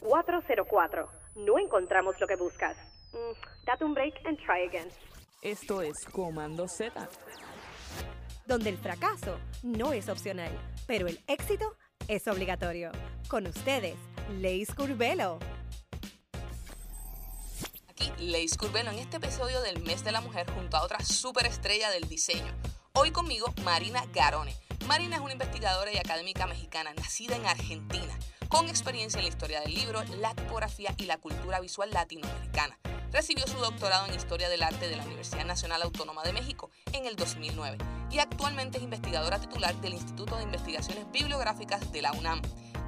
404. No encontramos lo que buscas. Mm, date un break and try again. Esto es Comando Z. Donde el fracaso no es opcional, pero el éxito es obligatorio. Con ustedes, Leis Curvelo. Aquí, Leis Curvelo, en este episodio del Mes de la Mujer, junto a otra superestrella del diseño. Hoy conmigo, Marina Garone. Marina es una investigadora y académica mexicana, nacida en Argentina con experiencia en la historia del libro, la tipografía y la cultura visual latinoamericana. Recibió su doctorado en Historia del Arte de la Universidad Nacional Autónoma de México en el 2009 y actualmente es investigadora titular del Instituto de Investigaciones Bibliográficas de la UNAM.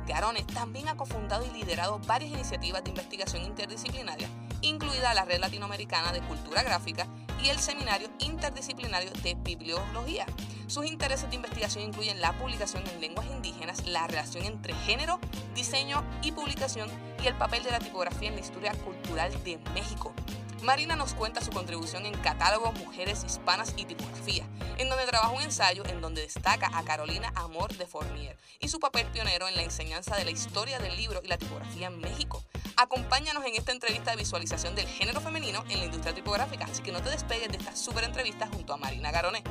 Garone también ha cofundado y liderado varias iniciativas de investigación interdisciplinaria, incluida la Red Latinoamericana de Cultura Gráfica y el Seminario Interdisciplinario de Bibliología. Sus intereses de investigación incluyen la publicación en lenguas indígenas, la relación entre género, diseño y publicación y el papel de la tipografía en la historia cultural de México. Marina nos cuenta su contribución en Catálogo Mujeres Hispanas y Tipografía, en donde trabaja un ensayo en donde destaca a Carolina Amor de Fournier y su papel pionero en la enseñanza de la historia del libro y la tipografía en México. Acompáñanos en esta entrevista de visualización del género femenino en la industria tipográfica, así que no te despegues de esta súper entrevista junto a Marina Garoné.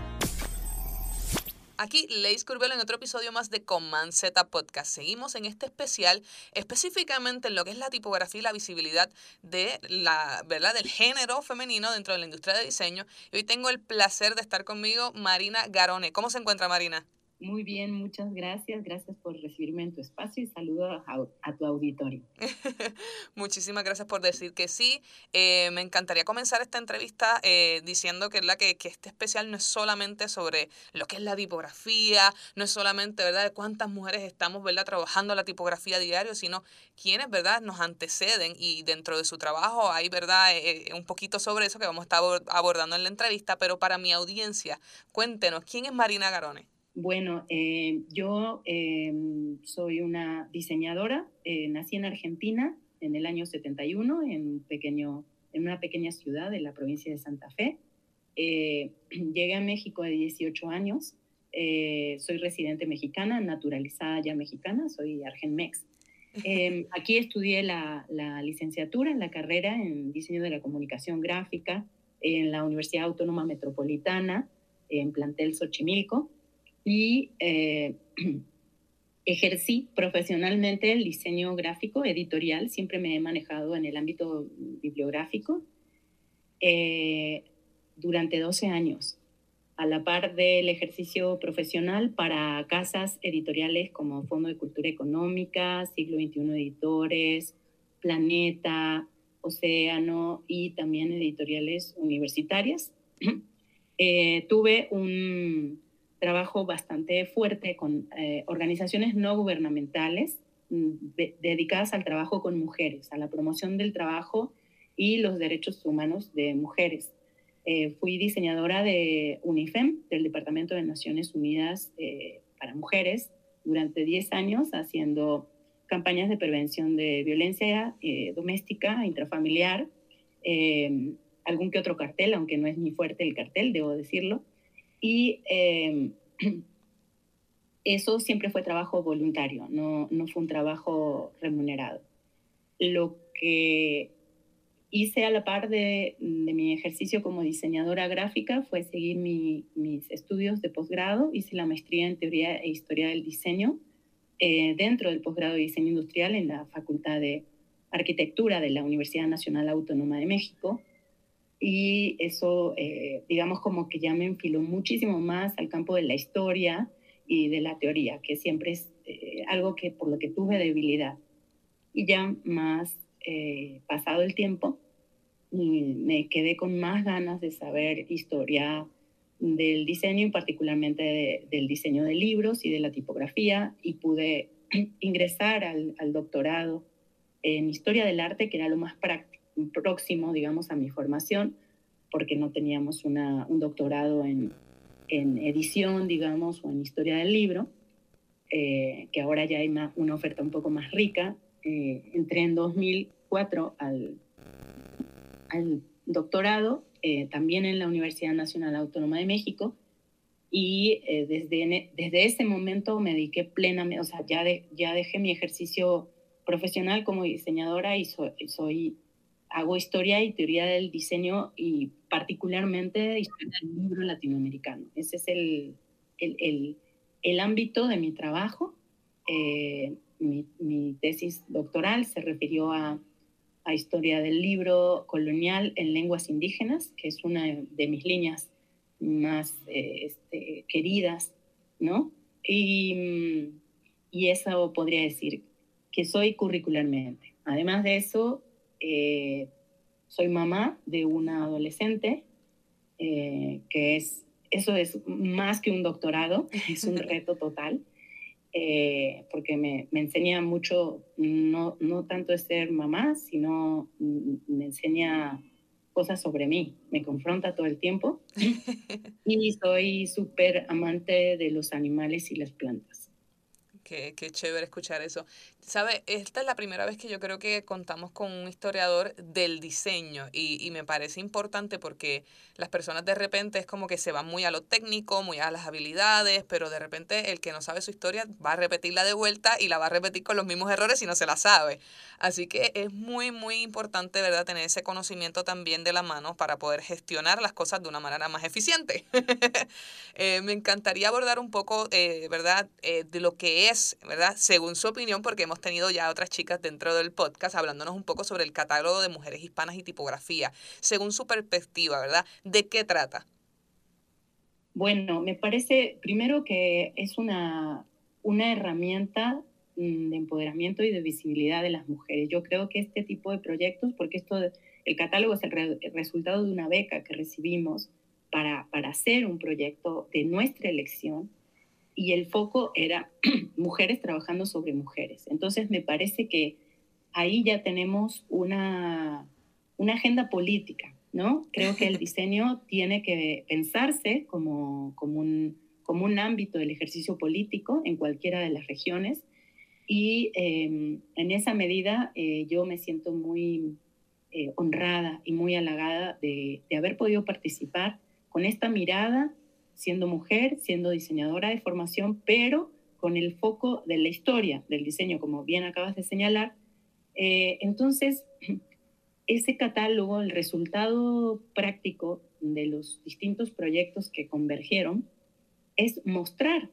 Aquí Leis Curvelo en otro episodio más de Command Z Podcast. Seguimos en este especial específicamente en lo que es la tipografía y la visibilidad de la, ¿verdad? del género femenino dentro de la industria de diseño. Y hoy tengo el placer de estar conmigo Marina Garone. ¿Cómo se encuentra Marina? Muy bien, muchas gracias. Gracias por recibirme en tu espacio y saludo a, tu auditorio. Muchísimas gracias por decir que sí. Eh, me encantaría comenzar esta entrevista eh, diciendo que, la que, que, este especial no es solamente sobre lo que es la tipografía, no es solamente ¿verdad? de cuántas mujeres estamos ¿verdad? trabajando la tipografía diario, sino quiénes ¿verdad? nos anteceden y dentro de su trabajo hay ¿verdad? Eh, un poquito sobre eso que vamos a estar abordando en la entrevista, pero para mi audiencia, cuéntenos, ¿quién es Marina Garone? Bueno, eh, yo em, soy una diseñadora, eh, nací en Argentina en el año 71, en, pequeño, en una pequeña ciudad de la provincia de Santa Fe. Eh, llegué a México de 18 años, soy residente mexicana, naturalizada ya mexicana, soy argenmex. Em, aquí estudié la, la licenciatura en la carrera en diseño de la comunicación gráfica en la Universidad Autónoma Metropolitana, en plantel Xochimilco y eh, ejercí profesionalmente el diseño gráfico editorial, siempre me he manejado en el ámbito bibliográfico eh, durante 12 años, a la par del ejercicio profesional para casas editoriales como Fondo de Cultura Económica, Siglo XXI Editores, Planeta, Océano y también editoriales universitarias. Eh, tuve un trabajo bastante fuerte con eh, organizaciones no gubernamentales mm, dedicadas al trabajo con mujeres, a la promoción del trabajo y los derechos humanos de mujeres. Eh, fui diseñadora de UNIFEM, del Departamento de Naciones Unidas eh, para Mujeres, durante 10 años haciendo campañas de prevención de violencia doméstica, intrafamiliar, algún que otro cartel, aunque no es muy fuerte el cartel, debo decirlo, y em, eso siempre fue trabajo voluntario, no, no fue un trabajo remunerado. Lo que hice a la par de, mi ejercicio como diseñadora gráfica fue seguir mi, mis estudios de posgrado. Hice la maestría en teoría e historia del diseño eh, dentro del posgrado de diseño industrial en la Facultad de Arquitectura de la Universidad Nacional Autónoma de México y eso, eh, digamos, como que ya me enfiló muchísimo más al campo de la historia y de la teoría, que siempre es eh, algo que por lo que tuve debilidad. Y ya más eh, pasado el tiempo, me quedé con más ganas de saber historia del diseño y particularmente del diseño de libros y de la tipografía y pude ingresar al, al doctorado en historia del arte, que era lo más práctico próximo, digamos, a mi formación, porque no teníamos una, un doctorado en, en, edición, digamos, o en historia del libro, eh, que ahora ya hay una, una, oferta un poco más rica. Eh, entré en 2004 al, al doctorado, eh, también en la Universidad Nacional Autónoma de México, y desde, desde ese momento me dediqué plenamente, o sea, ya, de, ya dejé mi ejercicio profesional como diseñadora y soy, hago historia y teoría del diseño y particularmente historia del libro latinoamericano. Ese es el, el, el, ámbito de mi trabajo. Eh, mi, mi, tesis doctoral se refirió a, a, historia del libro colonial en lenguas indígenas, que es una de mis líneas más eh, este, queridas, ¿no? Y, y eso podría decir que soy curricularmente. Además de eso, eh, soy mamá de una adolescente, eh, que es, eso es más que un doctorado, es un reto total, eh, porque me, me, enseña mucho, no, no tanto es ser mamá, sino me enseña cosas sobre mí, me confronta todo el tiempo y soy súper amante de los animales y las plantas. Qué, qué, chévere escuchar eso. ¿Sabe? Esta es la primera vez que yo creo que contamos con un historiador del diseño y, y, me parece importante porque las personas de repente es como que se van muy a lo técnico, muy a las habilidades, pero de repente el que no sabe su historia va a repetirla de vuelta y la va a repetir con los mismos errores si no se la sabe. Así que es muy, muy importante, ¿verdad?, tener ese conocimiento también de la mano para poder gestionar las cosas de una manera más eficiente. eh, me encantaría abordar un poco, eh, ¿verdad?, eh, de lo que es, ¿verdad?, según su opinión, porque hemos tenido ya otras chicas dentro del podcast hablándonos un poco sobre el catálogo de mujeres hispanas y tipografía. Según su perspectiva, ¿verdad?, ¿de qué trata? Bueno, me parece primero que es una, una herramienta Mm, de empoderamiento y de visibilidad de las mujeres. Yo creo que este tipo de proyectos, porque esto, el catálogo es el, resultado de una beca que recibimos para, para hacer un proyecto de nuestra elección, y el foco era mujeres trabajando sobre mujeres. Entonces me parece que ahí ya tenemos una, una agenda política, ¿no? Creo que el diseño tiene que pensarse como, como, un, como un ámbito del ejercicio político en cualquiera de las regiones y em, en esa medida eh, yo me siento muy eh, honrada y muy halagada de, de, haber podido participar con esta mirada, siendo mujer, siendo diseñadora de formación, pero con el foco de la historia del diseño, como bien acabas de señalar. Eh, entonces, ese catálogo, el resultado práctico de los distintos proyectos que convergieron, es mostrar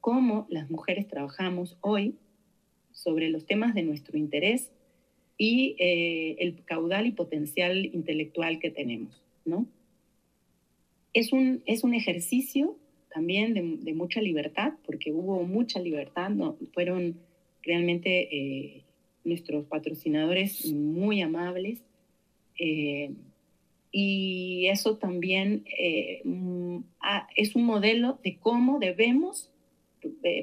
cómo las mujeres trabajamos hoy sobre los temas de nuestro interés y eh, el caudal y potencial intelectual que tenemos, ¿no? Es un, es un ejercicio también de, mucha libertad, porque hubo mucha libertad, ¿no? fueron realmente eh, nuestros patrocinadores muy amables, eh, y eso también mm, es un modelo de cómo debemos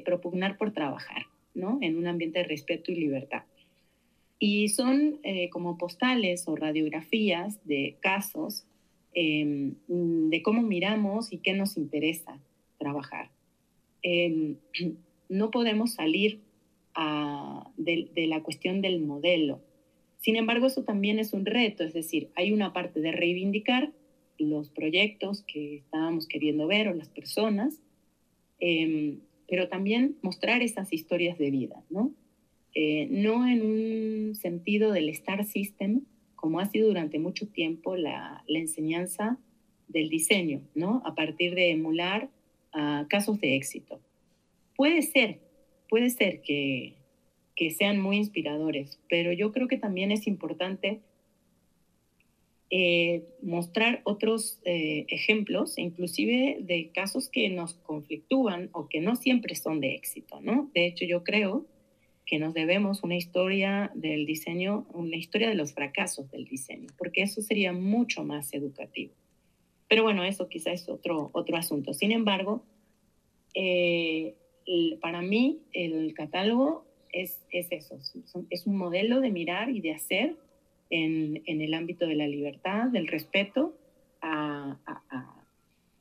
propugnar por trabajar. En un ambiente de respeto y libertad. Y son eh, como postales o radiografías de casos em, de cómo miramos y qué nos interesa trabajar. Em, no podemos salir de, de la cuestión del modelo. Sin embargo, eso también es un reto, es decir, hay una parte de reivindicar los proyectos que estábamos queriendo ver o las personas, eh, pero también mostrar esas historias de vida, ¿no? Eh, no en un sentido del Star System, como ha sido durante mucho tiempo la, enseñanza del diseño, ¿no? A partir de emular uh, casos de éxito. Puede ser, puede ser que, que sean muy inspiradores, pero yo creo que también es importante eh, mostrar otros eh, ejemplos, inclusive de casos que nos conflictúan o que no siempre son de éxito, ¿no? De hecho, yo creo que nos debemos una historia del diseño, una historia de los fracasos del diseño, porque eso sería mucho más educativo. Pero bueno, eso quizás es otro, otro asunto. Sin embargo, eh, para mí el catálogo es, es eso, es un modelo de mirar y de hacer en, el ámbito de la libertad, del respeto a,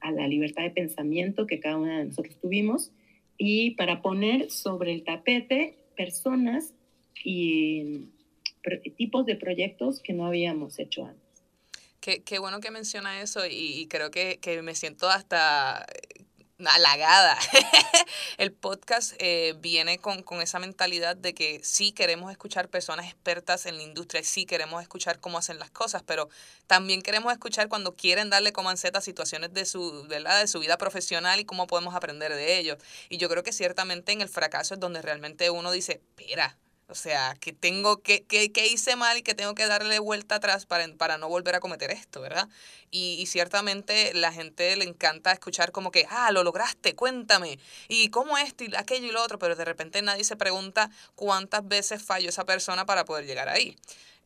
la libertad de pensamiento que cada una de nosotros tuvimos y para poner sobre el tapete personas y tipos de proyectos que no habíamos hecho antes. Qué, qué bueno que menciona eso y, creo que, que, me siento hasta halagada. el podcast eh, viene con, con, esa mentalidad de que sí queremos escuchar personas expertas en la industria, sí queremos escuchar cómo hacen las cosas, pero también queremos escuchar cuando quieren darle como a situaciones de su, ¿verdad? de su vida profesional y cómo podemos aprender de ellos. Y yo creo que ciertamente en el fracaso es donde realmente uno dice, espera, o sea, que tengo que, que, que, hice mal y que tengo que darle vuelta atrás para, para no volver a cometer esto, ¿verdad? Y, y, ciertamente la gente le encanta escuchar como que, ah, lo lograste, cuéntame. Y cómo esto y aquello y lo otro, pero de repente nadie se pregunta cuántas veces falló esa persona para poder llegar ahí.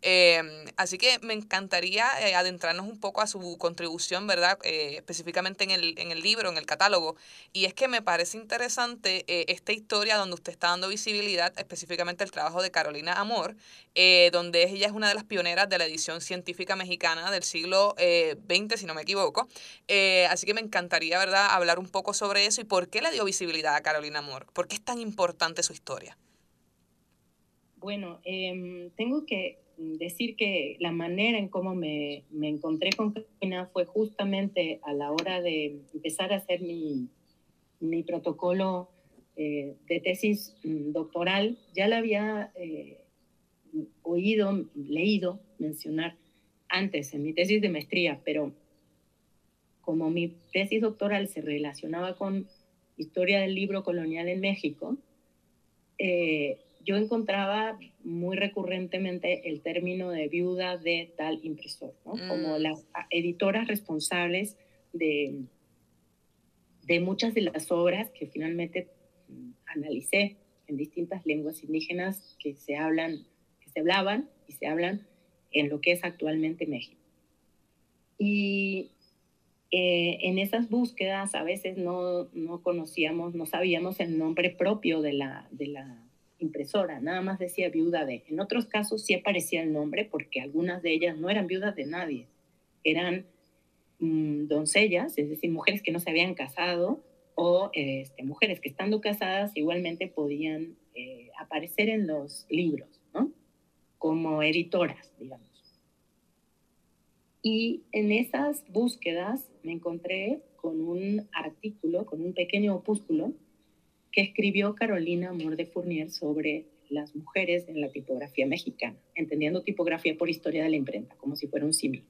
Em, así que me encantaría eh, adentrarnos un poco a su contribución, ¿verdad? Eh, específicamente en el, en el libro, en el catálogo. Y es que me parece interesante eh, esta historia donde usted está dando visibilidad, específicamente el trabajo de Carolina Amor, donde ella es una de las pioneras de la edición científica mexicana del siglo XX, si no me equivoco. así que me encantaría, ¿verdad?, hablar un poco sobre eso y por qué le dio visibilidad a Carolina Amor. ¿Por qué es tan importante su historia? Bueno, em, tengo que decir que la manera en cómo me, me encontré con Carolina fue justamente a la hora de empezar a hacer mi, mi protocolo eh, de tesis mm, doctoral. Ya la había eh, oído, leído mencionar antes en mi tesis de maestría, pero como mi tesis doctoral se relacionaba con historia del libro colonial en México, eh, yo encontraba muy recurrentemente el término de viuda de tal impresor, ¿no? como mm. las editoras responsables de, de muchas de las obras que finalmente mm, analicé en distintas lenguas indígenas que se hablan, que se hablaban y se hablan en lo que es actualmente México. Y eh, en esas búsquedas a veces no, no conocíamos, no sabíamos el nombre propio de la, de la impresora, nada más decía viuda de. En otros casos sí aparecía el nombre porque algunas de ellas no eran viudas de nadie, eran mm, doncellas, es decir, mujeres que no se habían casado o este, mujeres que estando casadas igualmente podían eh, aparecer en los libros, ¿no? Como editoras, digamos. Y en esas búsquedas me encontré con un artículo, con un pequeño opúsculo que escribió Carolina Amor de Fournier sobre las mujeres en la tipografía mexicana, entendiendo tipografía por historia de la imprenta, como si fuera un símil.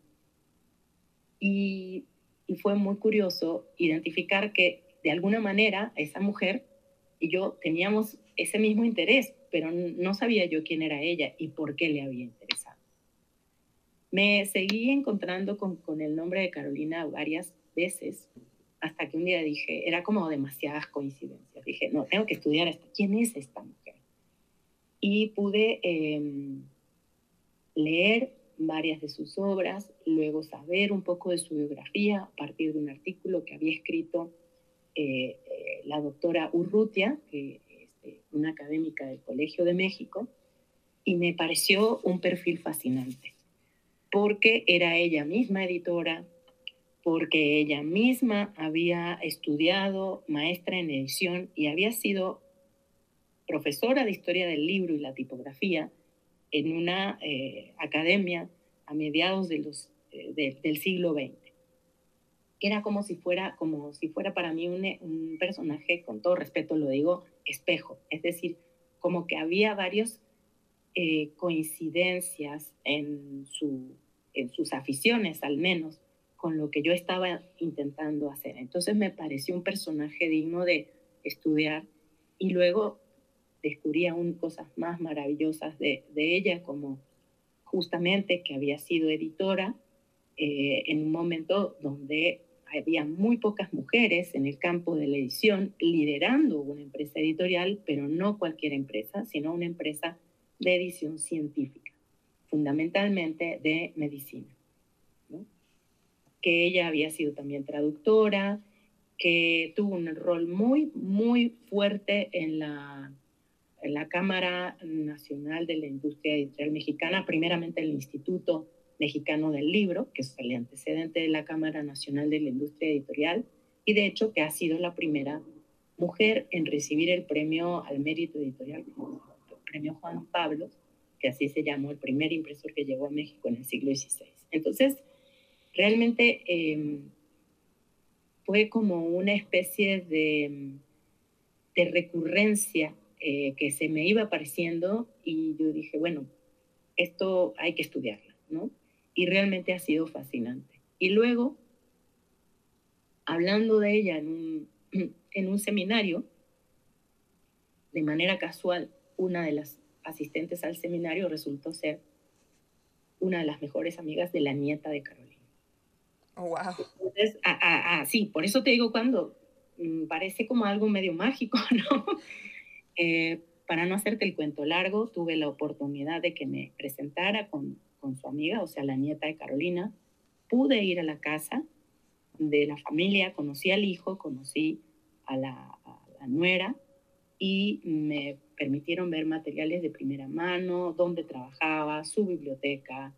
Y, y, fue muy curioso identificar que de alguna manera esa mujer y yo teníamos ese mismo interés, pero no sabía yo quién era ella y por qué le había interesado. Me seguí encontrando con, con el nombre de Carolina varias veces hasta que un día dije, era como demasiadas coincidencias. Dije, no, tengo que estudiar esto. ¿Quién es esta mujer? Y pude em, leer varias de sus obras, luego saber un poco de su biografía a partir de un artículo que había escrito eh, eh, la doctora Urrutia, que es este, una académica del Colegio de México, y me pareció un perfil fascinante, porque era ella misma editora, porque ella misma había estudiado maestra en edición y había sido profesora de historia del libro y la tipografía en una eh, academia a mediados de los, eh, del siglo XX. Era como si fuera, como si fuera para mí un, un, personaje, con todo respeto lo digo, espejo. Es decir, como que había varias eh, coincidencias en, su, en sus aficiones, al menos, con lo que yo estaba intentando hacer. Entonces me pareció un personaje digno de estudiar y luego descubrí aún cosas más maravillosas de, ella, como justamente que había sido editora eh, en un momento donde había muy pocas mujeres en el campo de la edición liderando una empresa editorial, pero no cualquier empresa, sino una empresa de edición científica, fundamentalmente de medicina que ella había sido también traductora, que tuvo un rol muy, muy fuerte en la, en la Cámara Nacional de la Industria Editorial Mexicana, primeramente el Instituto Mexicano del Libro, que es el antecedente de la Cámara Nacional de la Industria Editorial, y de hecho que ha sido la primera mujer en recibir el premio al mérito editorial, el premio Juan Pablo, que así se llamó el primer impresor que llegó a México en el siglo XVI. Entonces, realmente em, fue como una especie de, de recurrencia eh, que se me iba apareciendo y yo dije, bueno, esto hay que estudiarlo, ¿no? Y realmente ha sido fascinante. Y luego, hablando de ella en un, en un seminario, de manera casual, una de las asistentes al seminario resultó ser una de las mejores amigas de la nieta de Carolina. Wow. Entonces, sí, por eso te digo cuando mm, parece como algo medio mágico, ¿no? Eh, para no hacerte el cuento largo, tuve la oportunidad de que me presentara con, con su amiga, o sea, la nieta de Carolina. Pude ir a la casa de la familia, conocí al hijo, conocí a la, a la nuera y me permitieron ver materiales de primera mano, dónde trabajaba, su biblioteca,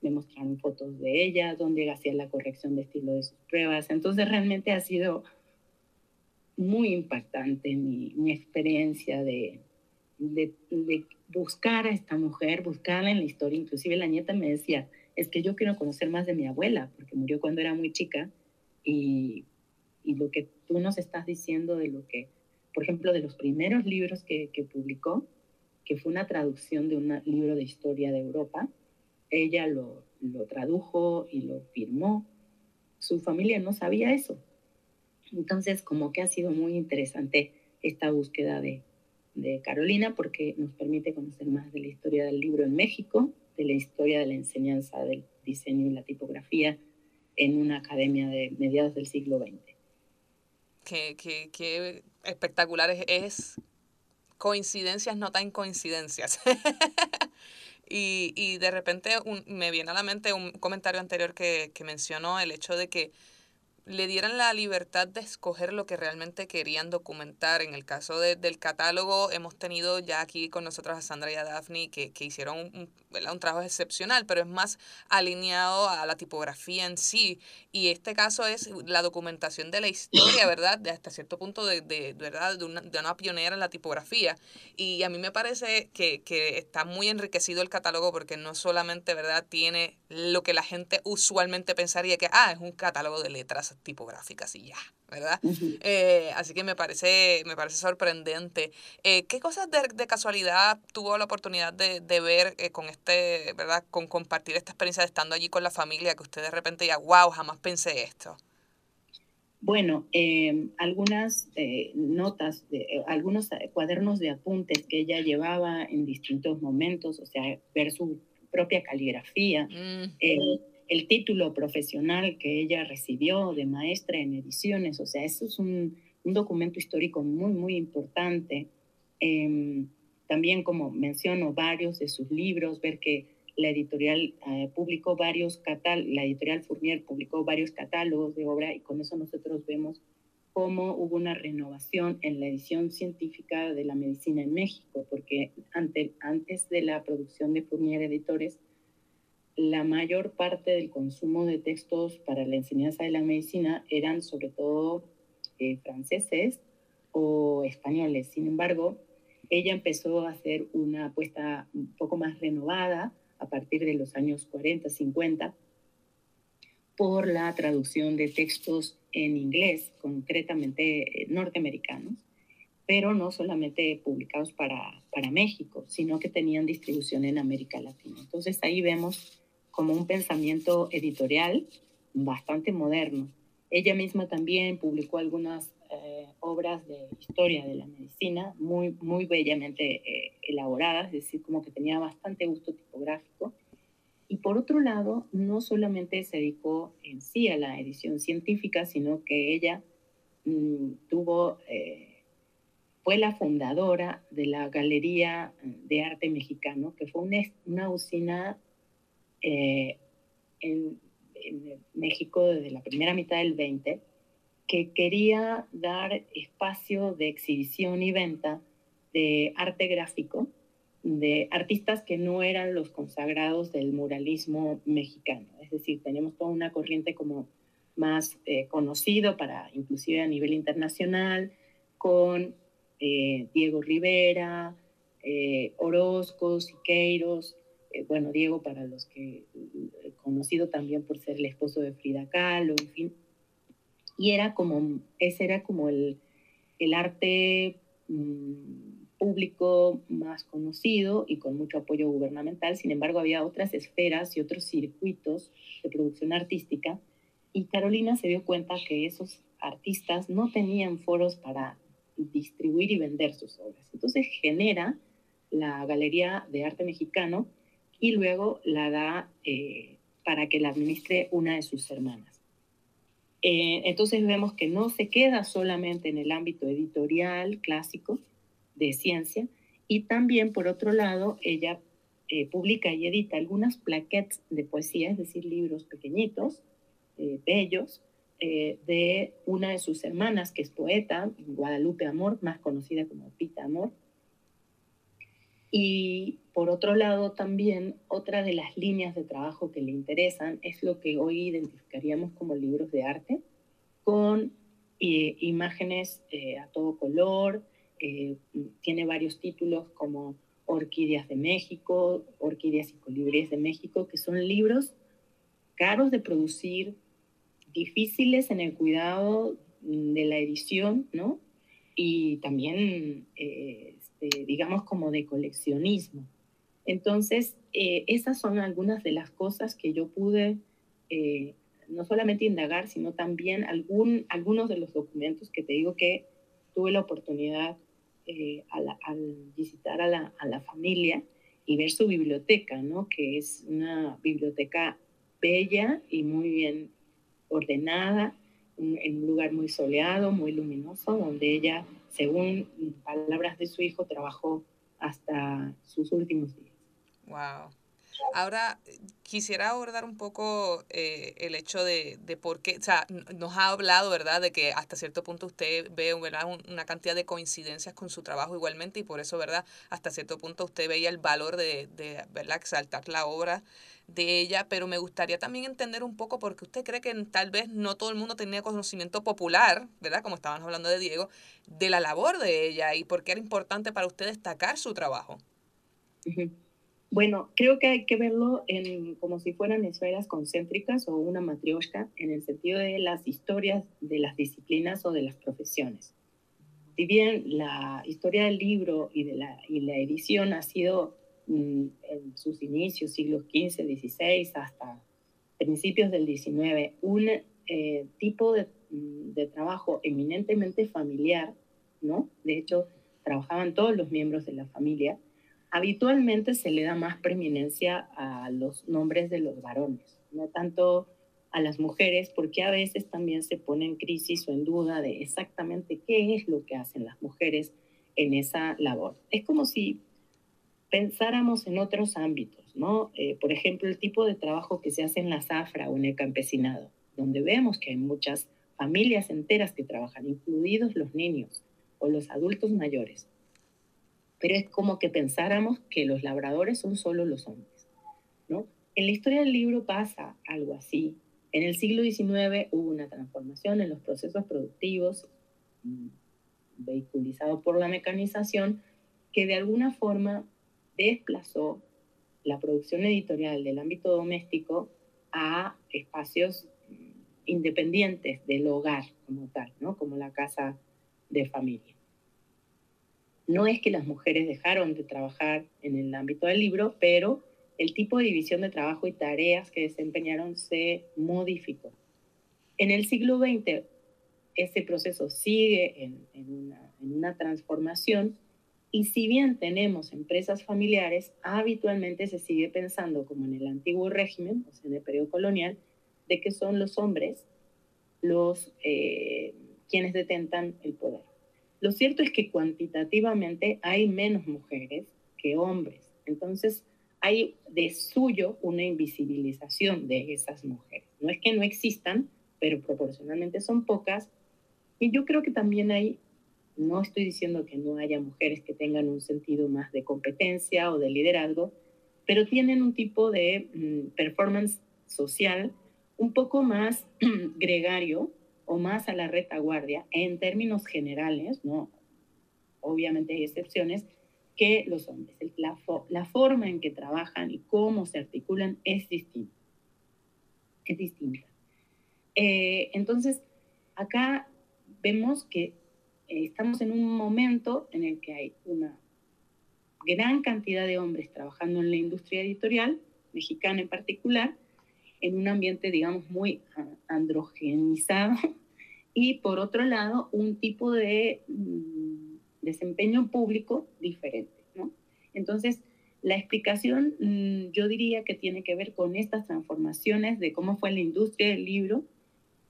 me mostraron fotos de ella, dónde hacía la corrección de estilo de sus pruebas. Entonces realmente ha sido muy impactante mi, mi experiencia de, de, de, buscar a esta mujer, buscarla en la historia. Inclusive la nieta me decía, es que yo quiero conocer más de mi abuela, porque murió cuando era muy chica. Y, y lo que tú nos estás diciendo de lo que, por ejemplo, de los primeros libros que, que publicó, que fue una traducción de un libro de historia de Europa, ella lo, lo tradujo y lo firmó. Su familia no sabía eso. Entonces, como que ha sido muy interesante esta búsqueda de, de Carolina porque nos permite conocer más de la historia del libro en México, de la historia de la enseñanza del diseño y la tipografía en una academia de mediados del siglo XX. Qué, qué, qué espectacular es, es, coincidencias no tan coincidencias. y, y, de repente un, me viene a la mente un comentario anterior que, que mencionó el hecho de que le dieran la libertad de escoger lo que realmente querían documentar. En el caso de, del catálogo, hemos tenido ya aquí con nosotros a Sandra y a Daphne que, que hicieron un, un, trabajo excepcional, pero es más alineado a la tipografía en sí. Y este caso es la documentación de la historia, ¿verdad? De hasta cierto punto de, de, ¿verdad? de, una, de una pionera en la tipografía. Y a mí me parece que, que está muy enriquecido el catálogo porque no solamente, ¿verdad?, tiene lo que la gente usualmente pensaría que, ah, es un catálogo de letras tipográficas y ya, ¿verdad? Uh -huh. eh, así que me parece, me parece sorprendente. Eh, ¿Qué cosas de, de, casualidad tuvo la oportunidad de, de ver eh, con este, ¿verdad? Con compartir esta experiencia de estando allí con la familia, que usted de repente ya, wow, jamás pensé esto? Bueno, eh, algunas eh, notas, de, eh, algunos cuadernos de apuntes que ella llevaba en distintos momentos, o sea, ver su propia caligrafía, mm. El título profesional que ella recibió de maestra en ediciones, o sea, eso es un, un documento histórico muy, muy importante. también, como menciono, varios de sus libros, ver que la editorial eh, publicó varios catálogos, la editorial Fournier publicó varios catálogos de obra y con eso nosotros vemos cómo hubo una renovación en la edición científica de la medicina en México, porque ante, antes de la producción de Fournier Editores, la mayor parte del consumo de textos para la enseñanza de la medicina eran sobre todo eh, franceses o españoles. Sin embargo, ella empezó a hacer una apuesta un poco más renovada a partir de los años 40, 50, por la traducción de textos en inglés, concretamente norteamericanos, pero no solamente publicados para, para México, sino que tenían distribución en América Latina. Entonces ahí vemos como un pensamiento editorial bastante moderno. Ella misma también publicó algunas eh, obras de historia de la medicina muy, muy bellamente eh, elaboradas, es decir, como que tenía bastante gusto tipográfico. Y por otro lado, no solamente se dedicó en sí a la edición científica, sino que ella mmm, tuvo, eh, fue la fundadora de la Galería de Arte Mexicano, que fue una, una usina eh, en, en México desde la primera mitad del 20, que quería dar espacio de exhibición y venta de arte gráfico de artistas que no eran los consagrados del muralismo mexicano. Es decir, tenemos toda una corriente como más eh, conocido para inclusive a nivel internacional con eh, Diego Rivera, eh, Orozco, Siqueiros, eh, bueno, Diego para los que conocido también por ser el esposo de Frida Kahlo, en fin, Y era como, ese era como el, el arte mm, público más conocido y con mucho apoyo gubernamental. Sin embargo, había otras esferas y otros circuitos de producción artística. Y Carolina se dio cuenta que esos artistas no tenían foros para distribuir y vender sus obras. Entonces genera la Galería de Arte Mexicano y luego la da eh, para que la administre una de sus hermanas. Eh, entonces vemos que no se queda solamente en el ámbito editorial clásico de ciencia y también, por otro lado, ella eh, publica y edita algunas plaquettes de poesía, es decir, libros pequeñitos, bellos, de una de sus hermanas, que es poeta, Guadalupe Amor, más conocida como Pita Amor, y por otro lado, también otra de las líneas de trabajo que le interesan es lo que hoy identificaríamos como libros de arte, con eh, imágenes eh, a todo color, eh, tiene varios títulos como Orquídeas de México, Orquídeas y Colibríes de México, que son libros caros de producir, difíciles en el cuidado de la edición, ¿no? Y también este, digamos, como de coleccionismo. Entonces, eh, esas son algunas de las cosas que yo pude eh, no solamente indagar, sino también algún, algunos de los documentos que te digo que tuve la oportunidad eh, al, visitar a la, a la, familia y ver su biblioteca, ¿no? que es una biblioteca bella y muy bien ordenada, en un lugar muy soleado, muy luminoso, donde ella según palabras de su hijo, trabajó hasta sus últimos días. Wow. Ahora, quisiera abordar un poco eh, el hecho de, de, por qué, o sea, nos ha hablado, ¿verdad?, de que hasta cierto punto usted ve, ¿verdad?, una cantidad de coincidencias con su trabajo igualmente y por eso, ¿verdad?, hasta cierto punto usted veía el valor de, de ¿verdad?, exaltar la obra de ella, pero me gustaría también entender un poco porque usted cree que tal vez no todo el mundo tenía conocimiento popular, ¿verdad? Como estábamos hablando de Diego, de la labor de ella y por qué era importante para usted destacar su trabajo. Bueno, creo que hay que verlo en, como si fueran esferas concéntricas o una matrioshka en el sentido de las historias de las disciplinas o de las profesiones. Si bien la historia del libro y de la, edición ha sido Mm, en sus inicios, siglos XV, XVI, hasta principios del XIX, un eh, tipo de, mm, de, trabajo eminentemente familiar, ¿no? De hecho, trabajaban todos los miembros de la familia. Habitualmente se le da más preeminencia a los nombres de los varones, no tanto a las mujeres, porque a veces también se pone en crisis o en duda de exactamente qué es lo que hacen las mujeres en esa labor. Es como si pensáramos en otros ámbitos, ¿no? Eh, por ejemplo, el tipo de trabajo que se hace en la zafra o en el campesinado, donde vemos que hay muchas familias enteras que trabajan, incluidos los niños o los adultos mayores. Pero es como que pensáramos que los labradores son solo los hombres, ¿no? En la historia del libro pasa algo así. En el siglo XIX hubo una transformación en los procesos productivos, mm, vehiculizado por la mecanización, que de alguna forma desplazó la producción editorial del ámbito doméstico a espacios mm, independientes del hogar como tal, ¿no? como la casa de familia. No es que las mujeres dejaron de trabajar en el ámbito del libro, pero el tipo de división de trabajo y tareas que desempeñaron se modificó. En el siglo XX, ese proceso sigue en, una, transformación y si bien tenemos empresas familiares, habitualmente se sigue pensando, como en el antiguo régimen, o en el periodo colonial, de que son los hombres los eh, quienes detentan el poder. Lo cierto es que cuantitativamente hay menos mujeres que hombres. Entonces, hay de suyo una invisibilización de esas mujeres. No es que no existan, pero proporcionalmente son pocas. Y yo creo que también hay no estoy diciendo que no haya mujeres que tengan un sentido más de competencia o de liderazgo, pero tienen un tipo de mm, performance social un poco más gregario o más a la retaguardia en términos generales, ¿no? Obviamente hay excepciones, que los hombres. La, la forma en que trabajan y cómo se articulan es distinta. Es distinta. Eh, entonces, acá vemos que eh, estamos en un momento en el que hay una gran cantidad de hombres trabajando en la industria editorial, mexicana en particular, en un ambiente, digamos, muy androgenizado, y por otro lado, un tipo de mm, desempeño público diferente. ¿no? Entonces, la explicación mm, yo diría que tiene que ver con estas transformaciones de cómo fue la industria del libro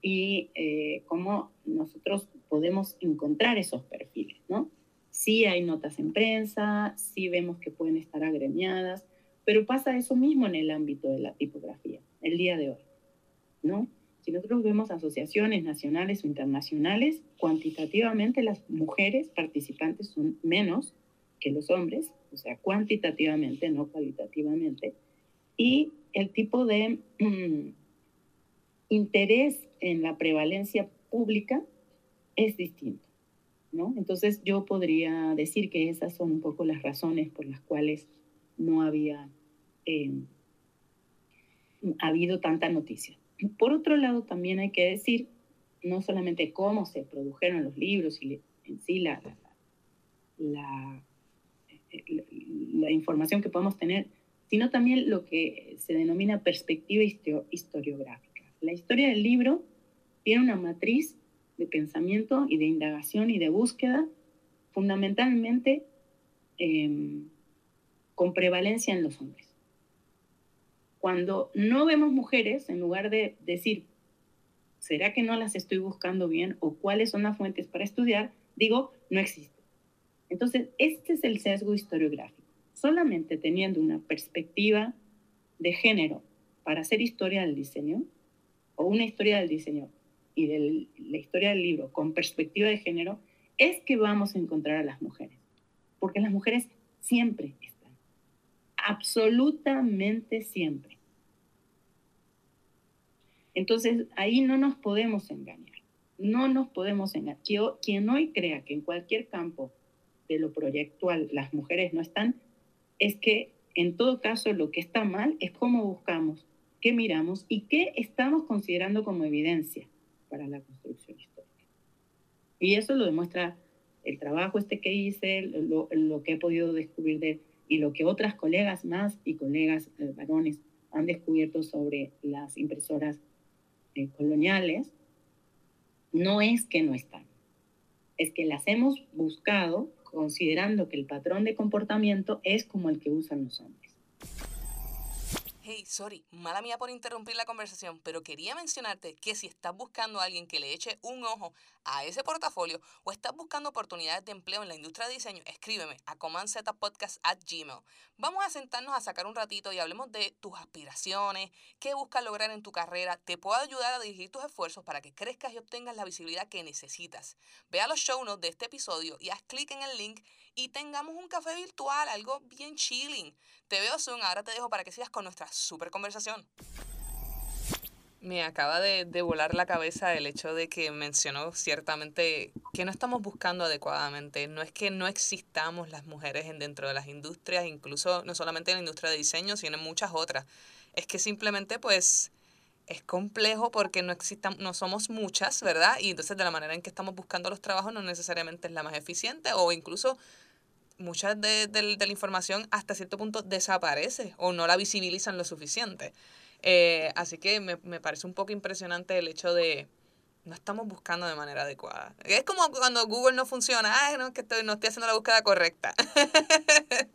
y eh, cómo nosotros podemos encontrar esos perfiles, ¿no? Sí hay notas en prensa, sí vemos que pueden estar agremiadas, pero pasa eso mismo en el ámbito de la tipografía, el día de hoy, ¿no? Si nosotros vemos asociaciones nacionales o internacionales, cuantitativamente las mujeres participantes son menos que los hombres, o sea, cuantitativamente, no cualitativamente, y el tipo de mm, interés en la prevalencia pública es distinto. ¿no? Entonces yo podría decir que esas son un poco las razones por las cuales no había eh, habido tanta noticia. Por otro lado, también hay que decir no solamente cómo se produjeron los libros y en sí la, la, la, información que podemos tener, sino también lo que se denomina perspectiva historiográfica. La historia del libro tiene una matriz de pensamiento y de indagación y de búsqueda fundamentalmente em, con prevalencia en los hombres. Cuando no vemos mujeres, en lugar de decir, ¿será que no las estoy buscando bien o cuáles son las fuentes para estudiar? Digo, no existe. Entonces, este es el sesgo historiográfico. Solamente teniendo una perspectiva de género para hacer historia del diseño, o una historia del diseño y de la historia del libro con perspectiva de género, es que vamos a encontrar a las mujeres. Porque las mujeres siempre están. Absolutamente siempre. Entonces, ahí no nos podemos engañar. No nos podemos engañar. Quien hoy crea que en cualquier campo de lo proyectual las mujeres no están, es que en todo caso lo que está mal es cómo buscamos, qué miramos y qué estamos considerando como evidencia para la construcción histórica. Y eso lo demuestra el trabajo este que hice, lo, lo que he podido descubrir de y lo que otras colegas más y colegas eh, varones han descubierto sobre las impresoras eh, coloniales, no es que no están, es que las hemos buscado considerando que el patrón de comportamiento es como el que usan los hombres. Hey, sorry, mala mía por interrumpir la conversación, pero quería mencionarte que si estás buscando a alguien que le eche un ojo a ese portafolio o estás buscando oportunidades de empleo en la industria de diseño, escríbeme a gmail. Vamos a sentarnos a sacar un ratito y hablemos de tus aspiraciones, qué buscas lograr en tu carrera. Te puedo ayudar a dirigir tus esfuerzos para que crezcas y obtengas la visibilidad que necesitas. Ve a los show notes de este episodio y haz clic en el link y tengamos un café virtual, algo bien chilling. Te veo soon, ahora te dejo para que sigas con nuestra super conversación. Me acaba de, de, volar la cabeza el hecho de que mencionó ciertamente que no estamos buscando adecuadamente. No es que no existamos las mujeres en, dentro de las industrias, incluso no solamente en la industria de diseño, sino en muchas otras. Es que simplemente pues es complejo porque no existan, no somos muchas, ¿verdad? Y entonces de la manera en que estamos buscando los trabajos no necesariamente es la más eficiente o incluso mucha de, la información hasta cierto punto desaparece o no la visibilizan lo suficiente. Eh, así que me, me, parece un poco impresionante el hecho de no estamos buscando de manera adecuada. Es como cuando Google no funciona, ay, no, que estoy, no estoy haciendo la búsqueda correcta.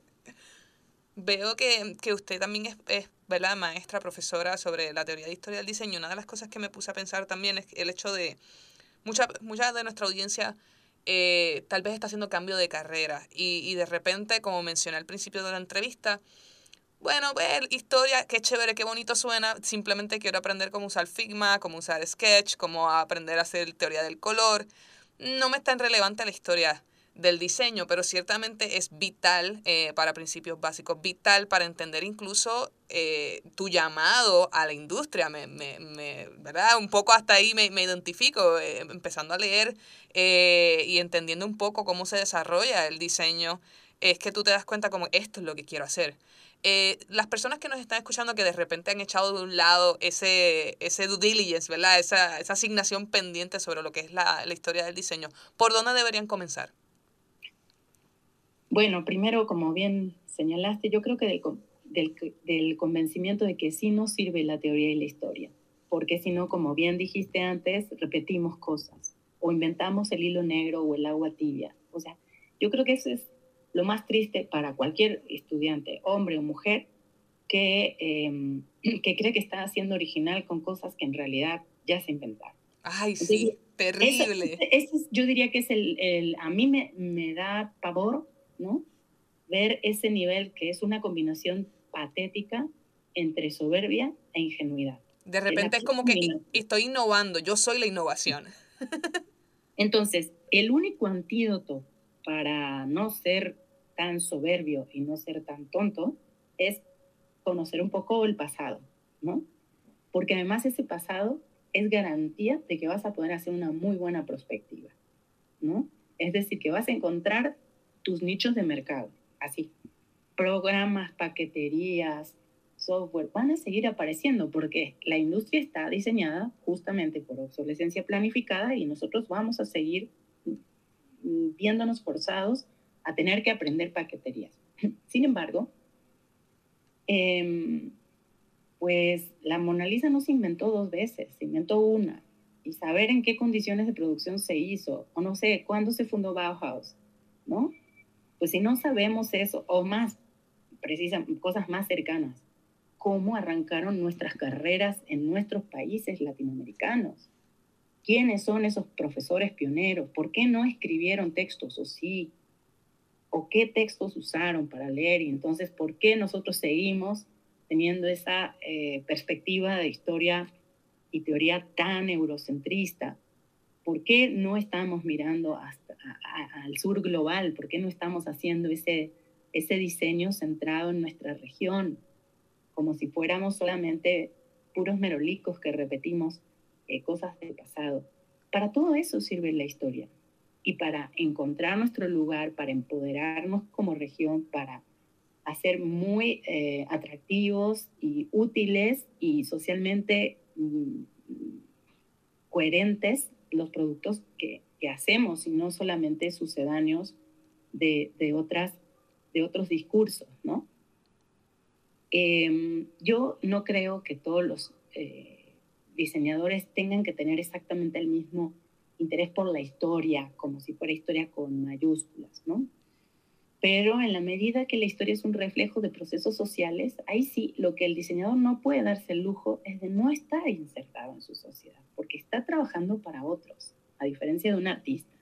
Veo que, que, usted también es, es ¿verdad? maestra, profesora sobre la teoría de historia del diseño. Una de las cosas que me puse a pensar también es el hecho de mucha, mucha de nuestra audiencia eh, tal vez está haciendo cambio de carrera y, y de repente, como mencioné al principio de la entrevista, bueno, ver historia, qué chévere, qué bonito suena, simplemente quiero aprender cómo usar Figma, cómo usar Sketch, cómo aprender a hacer teoría del color. No me es tan relevante la historia del diseño, pero ciertamente es vital eh, para principios básicos, vital para entender incluso eh, tu llamado a la industria. Me, me, me, ¿verdad? Un poco hasta ahí me, me identifico, eh, empezando a leer y entendiendo un poco cómo se desarrolla el diseño, es que tú te das cuenta como esto es lo que quiero hacer. Eh, las personas que nos están escuchando que de repente han echado de un lado ese, ese due diligence, ¿verdad? Esa, esa asignación pendiente sobre lo que es la, la historia del diseño, ¿por dónde deberían comenzar? Bueno, primero, como bien señalaste, yo creo que del, del, del convencimiento de que sí nos sirve la teoría y la historia, porque si no, como bien dijiste antes, repetimos cosas o inventamos el hilo negro o el agua tibia. O sea, yo creo que eso es lo más triste para cualquier estudiante, hombre o mujer, que, eh, que cree que está haciendo original con cosas que en realidad ya se inventaron. Ay, sí, terrible. Eso, eso, yo diría que es el, el a mí me, me da pavor, ¿no? Ver ese nivel que es una combinación patética entre soberbia e ingenuidad. De repente es como que estoy innovando, yo soy la innovación. Entonces, el único antídoto para no ser tan soberbio y no ser tan tonto es conocer un poco el pasado, ¿no? Porque además ese pasado es garantía de que vas a poder hacer una muy buena perspectiva, ¿no? Es decir, que vas a encontrar tus nichos de mercado, así. Programas, paqueterías, software van a seguir apareciendo porque la industria está diseñada justamente por obsolescencia planificada y nosotros vamos a seguir viéndonos forzados a tener que aprender paqueterías. Sin embargo, eh, pues la Mona Lisa no se inventó dos veces, se inventó una. Y saber en qué condiciones de producción se hizo, o no sé, cuándo se fundó Bauhaus, ¿no? Pues si no sabemos eso, o más, precisas, cosas más cercanas, cómo arrancaron nuestras carreras en nuestros países latinoamericanos. ¿Quiénes son esos profesores pioneros? ¿Por qué no escribieron textos o sí? ¿O qué textos usaron para leer? Y entonces, ¿por qué nosotros seguimos teniendo esa eh, perspectiva de historia y teoría tan eurocentrista? ¿Por qué no estamos mirando al sur global? ¿Por qué no estamos haciendo ese, ese diseño centrado en nuestra región? como si fuéramos solamente puros merolicos que repetimos eh, cosas del pasado. Para todo eso sirve la historia y para encontrar nuestro lugar, para empoderarnos como región, para hacer muy eh, atractivos y útiles y socialmente mm, coherentes los productos que, que, hacemos y no solamente sucedáneos de, de, otras, de otros discursos, ¿no? Eh, yo no creo que todos los eh, diseñadores tengan que tener exactamente el mismo interés por la historia, como si fuera historia con mayúsculas, ¿no? Pero en la medida que la historia es un reflejo de procesos sociales, ahí sí, lo que el diseñador no puede darse el lujo es de no estar insertado en su sociedad, porque está trabajando para otros, a diferencia de un artista.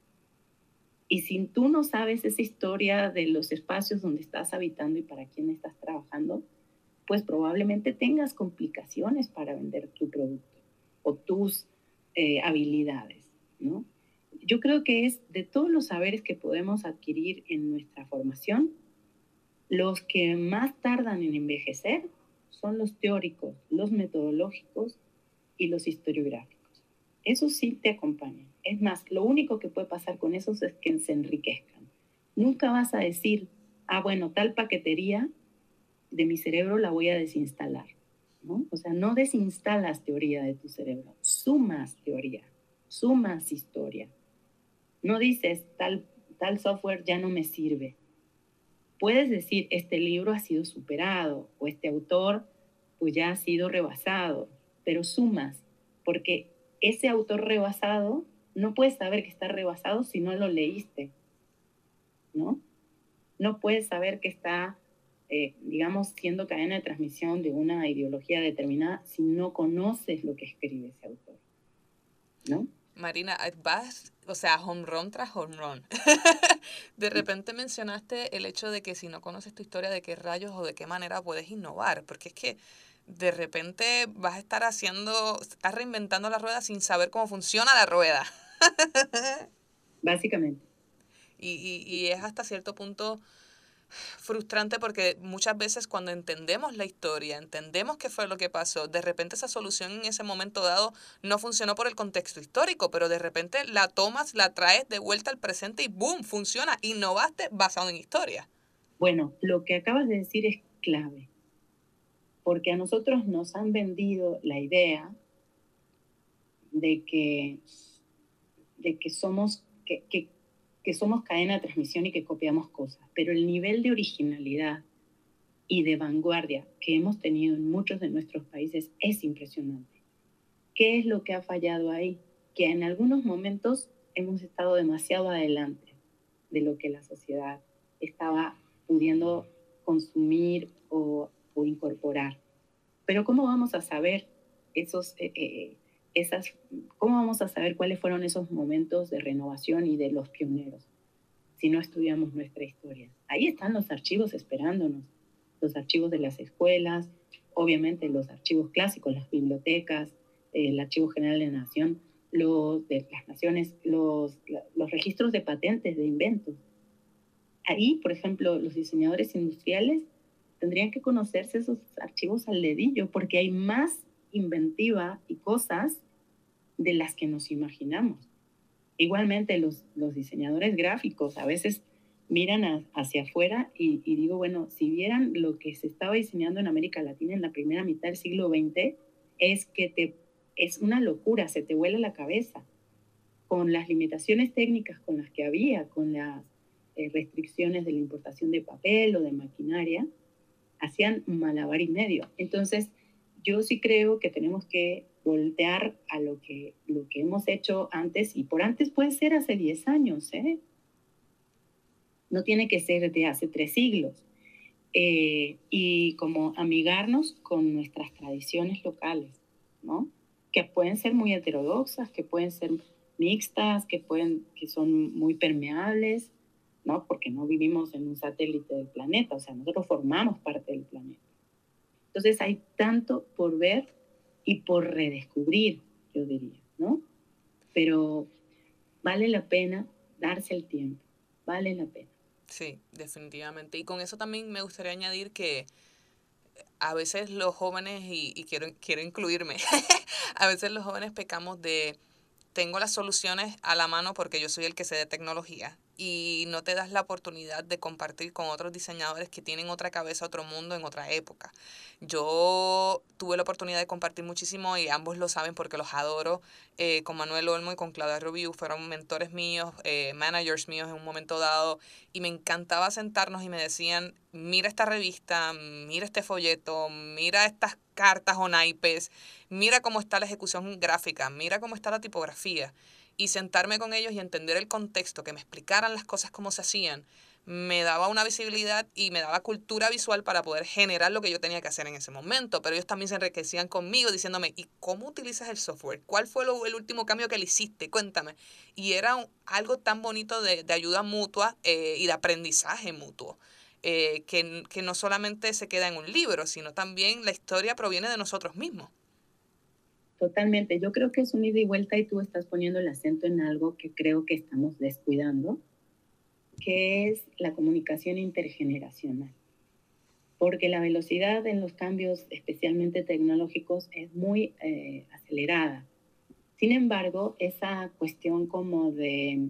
Y si tú no sabes esa historia de los espacios donde estás habitando y para quién estás trabajando, pues probablemente tengas complicaciones para vender tu producto o tus eh, habilidades, ¿no? Yo creo que es de todos los saberes que podemos adquirir en nuestra formación, los que más tardan en envejecer son los teóricos, los metodológicos y los historiográficos. Eso sí te acompañan. Es más, lo único que puede pasar con esos es que se enriquezcan. Nunca vas a decir, ah, bueno, tal paquetería de mi cerebro la voy a desinstalar. ¿no? O sea, no desinstalas teoría de tu cerebro, sumas teoría, sumas historia. No dices, tal, tal software ya no me sirve. Puedes decir, este libro ha sido superado o este autor pues ya ha sido rebasado, pero sumas, porque ese autor rebasado no puedes saber que está rebasado si no lo leíste, ¿no? No puedes saber que está eh, digamos, siendo cadena de transmisión de una ideología determinada si no conoces lo que escribe ese autor, ¿no? Marina, vas, o sea, home run tras home run. de repente mencionaste el hecho de que si no conoces tu historia, de qué rayos o de qué manera puedes innovar, porque es que de repente vas a estar haciendo, estás reinventando la rueda sin saber cómo funciona la rueda. Básicamente. Y, y, y es hasta cierto punto frustrante porque muchas veces cuando entendemos la historia, entendemos qué fue lo que pasó, de repente esa solución en ese momento dado no funcionó por el contexto histórico, pero de repente la tomas, la traes de vuelta al presente y ¡boom! funciona, innovaste basado en historia. Bueno, lo que acabas de decir es clave. porque a nosotros nos han vendido la idea de que, de que, somos, que, que, que somos cadena de transmisión y que copiamos cosas, pero el nivel de originalidad y de vanguardia que hemos tenido en muchos de nuestros países es impresionante. ¿Qué es lo que ha fallado ahí? Que en algunos momentos hemos estado demasiado adelante de lo que la sociedad estaba pudiendo consumir o, incorporar. Pero ¿cómo vamos a saber esos, eh, eh, esas, cómo vamos a saber cuáles fueron esos momentos de renovación y de los pioneros si no estudiamos nuestra historia? Ahí están los archivos esperándonos, los archivos de las escuelas, obviamente los archivos clásicos, las bibliotecas, el Archivo General de Nación, los de las naciones, los, los registros de patentes de inventos. Ahí, por ejemplo, los diseñadores industriales tendrían que conocerse esos archivos al dedillo, porque hay más inventiva y cosas de las que nos imaginamos. Igualmente los, los diseñadores gráficos a veces miran hacia afuera y, digo, bueno, si vieran lo que se estaba diseñando en América Latina en la primera mitad del siglo XX, es que te, es una locura, se te vuela la cabeza con las limitaciones técnicas con las que había, con las eh, restricciones de la importación de papel o de maquinaria, hacían malabar y medio. Entonces, yo sí creo que tenemos que voltear a lo que, lo que hemos hecho antes, y por antes puede ser hace 10 años, ¿eh? No tiene que ser de hace tres siglos. Eh, y como amigarnos con nuestras tradiciones locales, ¿no? Que pueden ser muy heterodoxas, que pueden ser mixtas, que, pueden, que son muy permeables, ¿no? Porque no vivimos en un satélite del planeta, o sea, nosotros formamos parte del planeta. Entonces hay tanto por ver y por redescubrir, yo diría, ¿no? Pero vale la ppena darse el tiempo, vale la pena. Sí, definitivamente. Y con eso también me gustaría añadir que a veces los jóvenes, y, y quiero, quiero incluirme, a veces los jóvenes pecamos de tengo las soluciones a la mano porque yo soy el que sé de tecnología y no te das la oportunidad de compartir con otros diseñadores que tienen otra cabeza, otro mundo en otra época. Yo tuve la oportunidad de compartir muchísimo y ambos lo saben porque los adoro. Eh, con Manuel Olmo y con Claudia Rubio fueron mentores míos, eh, managers míos en un momento dado y me encantaba sentarnos y me decían, mira esta revista, mira este folleto, mira estas cartas o naipes, mira cómo está la ejecución gráfica, mira cómo está la tipografía y sentarme con ellos y entender el contexto, que me explicaran las cosas como se hacían, me daba una visibilidad y me daba cultura visual para poder generar lo que yo tenía que hacer en ese momento. Pero ellos también se enriquecían conmigo diciéndome, ¿y cómo utilizas el software? ¿Cuál fue el último cambio que le hiciste? Cuéntame. Y era algo tan bonito de, de ayuda mutua eh, y de aprendizaje mutuo. Eh, que, que no solamente se queda en un libro, sino también la historia proviene de nosotros mismos. Totalmente. Yo creo que es un ida y vuelta y tú estás poniendo el acento en algo que creo que estamos descuidando, que es la comunicación intergeneracional. Porque la velocidad en los cambios, especialmente tecnológicos, es muy eh, acelerada. Sin embargo, esa cuestión como de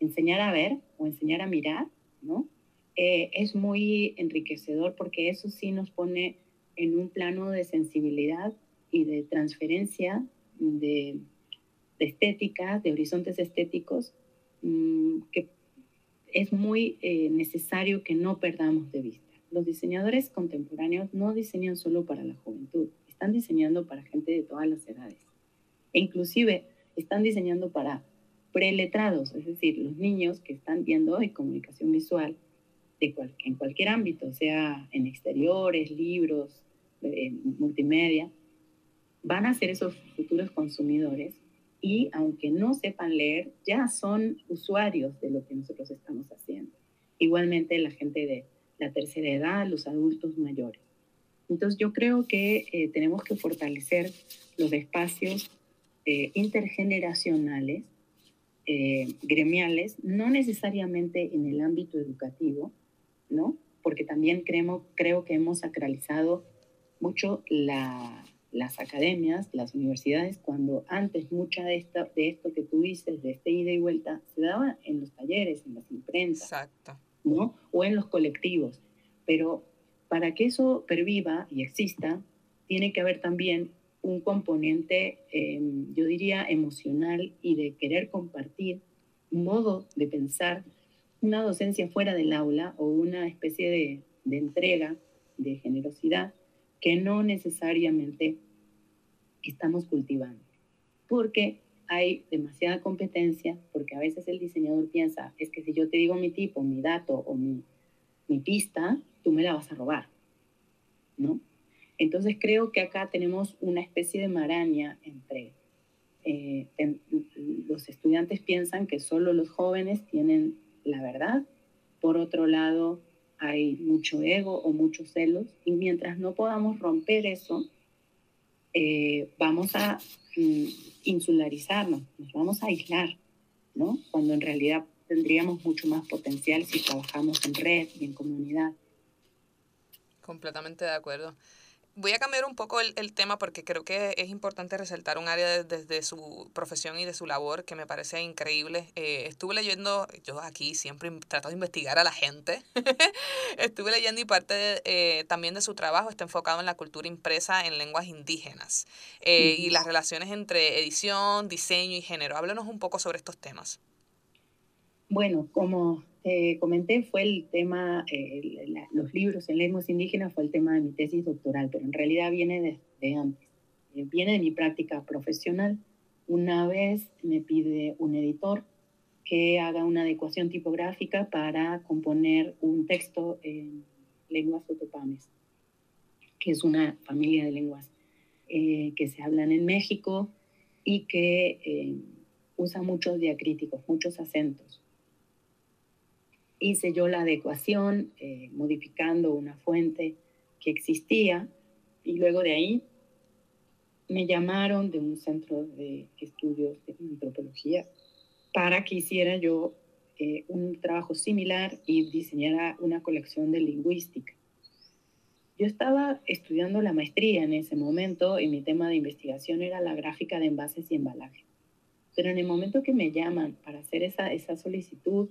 enseñar a ver o enseñar a mirar, ¿no? Eh, es muy enriquecedor porque eso sí nos pone en un plano de sensibilidad y de transferencia de, de estética, de horizontes estéticos, mm, que es muy eh, necesario que no perdamos de vista. Los diseñadores contemporáneos no diseñan solo para la juventud, están diseñando para gente de todas las edades. E inclusive están diseñando para preletrados, es decir, los niños que están viendo hoy comunicación visual de en cualquier ámbito, sea en exteriores, libros, multimedia, van a ser esos futuros consumidores y aunque no sepan leer, ya son usuarios de lo que nosotros estamos haciendo. Igualmente la gente de la tercera edad, los adultos mayores. Entonces yo creo que eh, tenemos que fortalecer los espacios eh, intergeneracionales, eh, gremiales, no necesariamente en el ámbito educativo, ¿no? Porque también creo, creo que hemos sacralizado mucho la, las academias, las universidades, cuando antes mucha de, esta, de esto que tú dices, de este ida y vuelta, se daba en los talleres, en las imprentas, ¿no? O en los colectivos. Pero para que eso perviva y exista, tiene que haber también un componente, em, yo diría, emocional y de querer compartir un modo de pensar, una docencia fuera del aula o una especie de, de entrega, de generosidad, que no necesariamente estamos cultivando. Porque hay demasiada competencia, porque a veces el diseñador piensa, es que si yo te digo mi tipo, mi dato o mi, mi pista, tú me la vas a robar, ¿no? Entonces creo que acá tenemos una especie de maraña entre eh, los estudiantes piensan que solo los jóvenes tienen la verdad, por otro lado hay mucho ego o muchos celos, y mientras no podamos romper eso, eh, vamos a mm, insularizarnos, nos vamos a aislar, ¿no? Cuando en realidad tendríamos mucho más potencial si trabajamos en red y en comunidad. Completamente de acuerdo. Voy a cambiar un poco el, el, tema porque creo que es importante resaltar un área desde su profesión y de su labor que me parece increíble. Eh, estuve leyendo, yo aquí siempre trato de investigar a la gente, estuve leyendo y parte de, eh, también de su trabajo está enfocado en la cultura impresa en lenguas indígenas eh, y las relaciones entre edición, diseño y género. Háblanos un poco sobre estos temas. Bueno, como te comenté, fue el tema, eh, la, los libros en lenguas indígenas fue el tema de mi tesis doctoral, pero en realidad viene de, de antes, eh, viene de mi práctica profesional. Una vez me pide un editor que haga una adecuación tipográfica para componer un texto en lenguas otopames, que es una familia de lenguas eh, que se hablan en México y que eh, usa muchos diacríticos, muchos acentos hice yo la adecuación eh, modificando una fuente que existía y luego de ahí me llamaron de un centro de estudios de antropología para que hiciera yo eh, un trabajo similar y diseñara una colección de lingüística. Yo estaba estudiando la maestría en ese momento y mi tema de investigación era la gráfica de envases y embalaje. Pero en el momento que me llaman para hacer esa, esa solicitud,